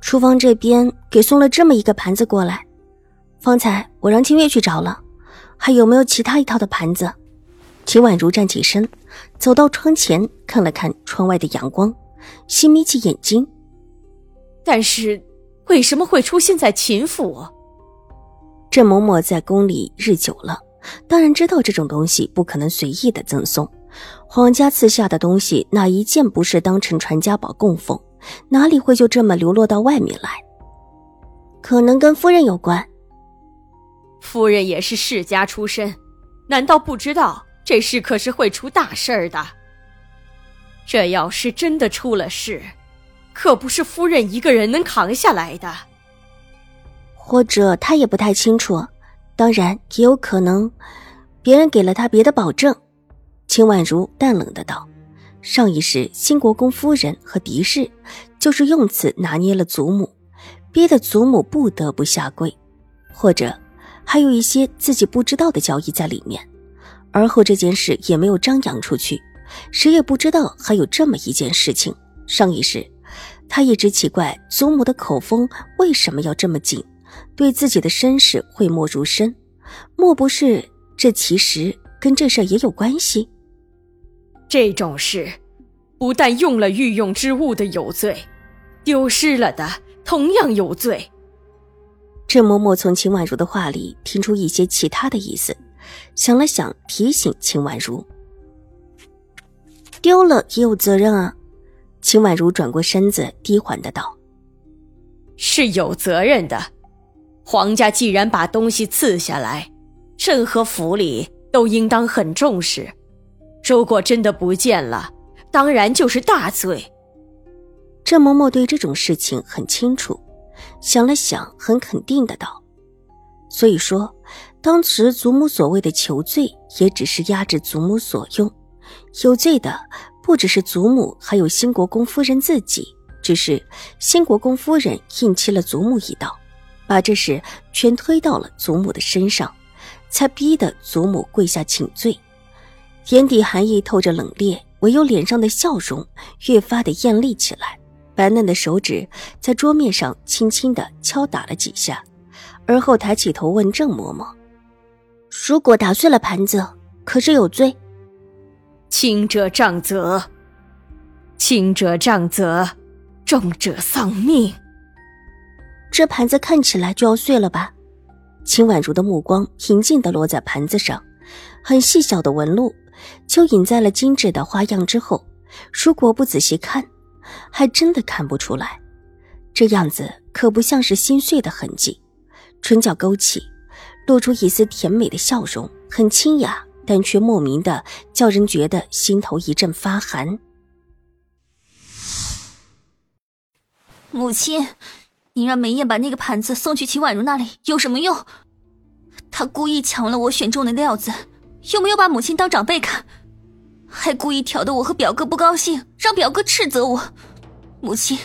厨房这边给送了这么一个盘子过来，方才我让清月去找了，还有没有其他一套的盘子？秦婉如站起身，走到窗前看了看窗外的阳光，细眯起眼睛。但是为什么会出现在秦府？郑嬷嬷在宫里日久了，当然知道这种东西不可能随意的赠送，皇家赐下的东西哪一件不是当成传家宝供奉？哪里会就这么流落到外面来？可能跟夫人有关。夫人也是世家出身，难道不知道这事可是会出大事儿的？这要是真的出了事，可不是夫人一个人能扛下来的。或者他也不太清楚，当然也有可能，别人给了他别的保证。秦婉如淡冷的道。上一世，新国公夫人和狄氏就是用此拿捏了祖母，逼得祖母不得不下跪，或者还有一些自己不知道的交易在里面。而后这件事也没有张扬出去，谁也不知道还有这么一件事情。上一世，他一直奇怪祖母的口风为什么要这么紧，对自己的身世讳莫如深，莫不是这其实跟这事也有关系？这种事，不但用了御用之物的有罪，丢失了的同样有罪。郑嬷嬷从秦婉如的话里听出一些其他的意思，想了想，提醒秦婉如：“丢了也有责任啊。”秦婉如转过身子，低缓的道：“是有责任的。皇家既然把东西赐下来，任何府里都应当很重视。”如果真的不见了，当然就是大罪。郑嬷嬷对这种事情很清楚，想了想，很肯定的道：“所以说，当时祖母所谓的求罪，也只是压制祖母所用。有罪的不只是祖母，还有新国公夫人自己。只是新国公夫人硬欺了祖母一道，把这事全推到了祖母的身上，才逼得祖母跪下请罪。”眼底寒意透着冷冽，唯有脸上的笑容越发的艳丽起来。白嫩的手指在桌面上轻轻的敲打了几下，而后抬起头问郑嬷嬷：“如果打碎了盘子，可是有罪？”“轻者杖责，轻者杖责，重者丧命。”这盘子看起来就要碎了吧？秦婉如的目光平静的落在盘子上，很细小的纹路。就隐在了精致的花样之后，如果不仔细看，还真的看不出来。这样子可不像是心碎的痕迹。唇角勾起，露出一丝甜美的笑容，很清雅，但却莫名的叫人觉得心头一阵发寒。母亲，你让梅艳把那个盘子送去秦婉如那里有什么用？她故意抢了我选中的料子。又没有把母亲当长辈看，还故意挑得我和表哥不高兴，让表哥斥责我。母亲，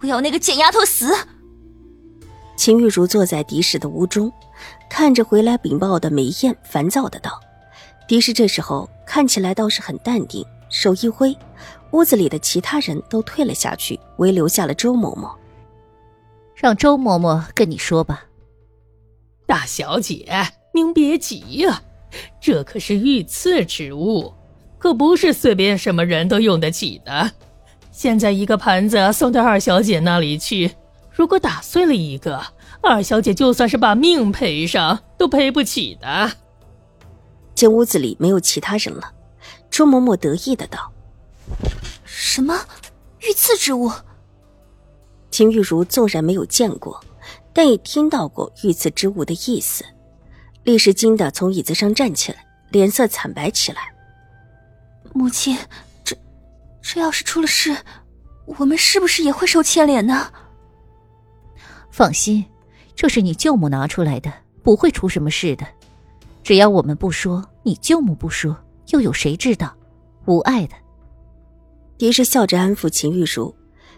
我要那个贱丫头死！秦玉茹坐在狄氏的屋中，看着回来禀报的梅艳，烦躁的道：“狄氏这时候看起来倒是很淡定，手一挥，屋子里的其他人都退了下去，唯留下了周嬷嬷。让周嬷嬷跟你说吧。”大小姐，您别急呀。这可是御赐之物，可不是随便什么人都用得起的。现在一个盘子送到二小姐那里去，如果打碎了一个，二小姐就算是把命赔上都赔不起的。这屋子里没有其他人了，周嬷嬷得意的道：“什么御赐之物？”秦玉茹纵然没有见过，但也听到过御赐之物的意思。立时惊得从椅子上站起来，脸色惨白起来。母亲，这这要是出了事，我们是不是也会受牵连呢？放心，这是你舅母拿出来的，不会出什么事的。只要我们不说，你舅母不说，又有谁知道？无碍的。狄氏笑着安抚秦玉茹，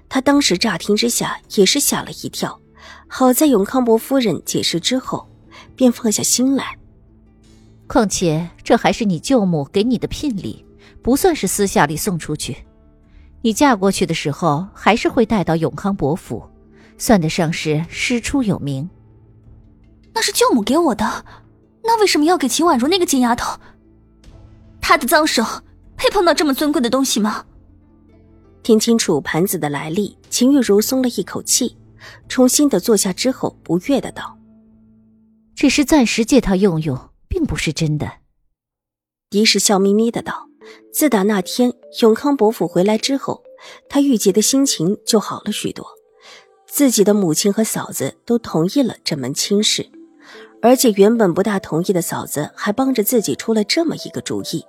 她当时乍听之下也是吓了一跳，好在永康伯夫人解释之后，便放下心来。况且这还是你舅母给你的聘礼，不算是私下里送出去。你嫁过去的时候，还是会带到永康伯府，算得上是师出有名。那是舅母给我的，那为什么要给秦婉如那个贱丫头？她的脏手配碰到这么尊贵的东西吗？听清楚盘子的来历，秦玉茹松了一口气，重新的坐下之后，不悦的道：“只是暂时借他用用。”并不是真的，狄氏笑眯眯的道：“自打那天永康伯府回来之后，他郁结的心情就好了许多。自己的母亲和嫂子都同意了这门亲事，而且原本不大同意的嫂子还帮着自己出了这么一个主意。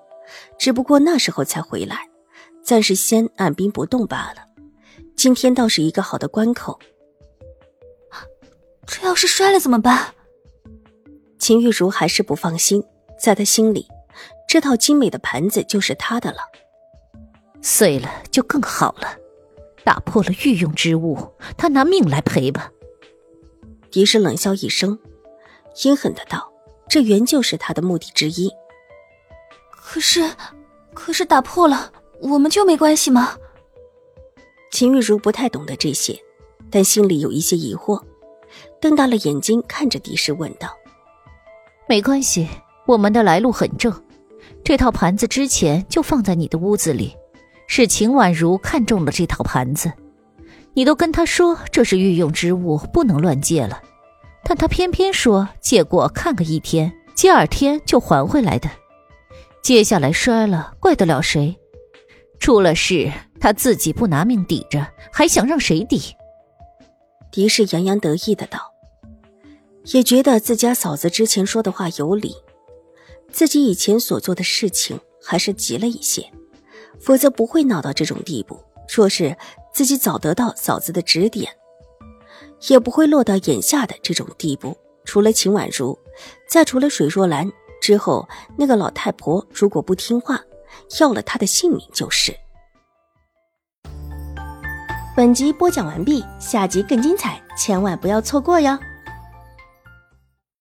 只不过那时候才回来，暂时先按兵不动罢了。今天倒是一个好的关口。这要是摔了怎么办？”秦玉茹还是不放心，在她心里，这套精美的盘子就是她的了。碎了就更好了，打破了御用之物，他拿命来赔吧。狄氏冷笑一声，阴狠的道：“这原就是他的目的之一。”可是，可是打破了，我们就没关系吗？秦玉茹不太懂得这些，但心里有一些疑惑，瞪大了眼睛看着狄氏问道。没关系，我们的来路很正。这套盘子之前就放在你的屋子里，是秦婉如看中了这套盘子，你都跟他说这是御用之物，不能乱借了，但他偏偏说借过看个一天，第二天就还回来的。接下来摔了，怪得了谁？出了事他自己不拿命抵着，还想让谁抵？狄氏洋洋得意的道。也觉得自家嫂子之前说的话有理，自己以前所做的事情还是急了一些，否则不会闹到这种地步。若是自己早得到嫂子的指点，也不会落到眼下的这种地步。除了秦婉如，再除了水若兰之后，那个老太婆如果不听话，要了她的性命就是。本集播讲完毕，下集更精彩，千万不要错过哟。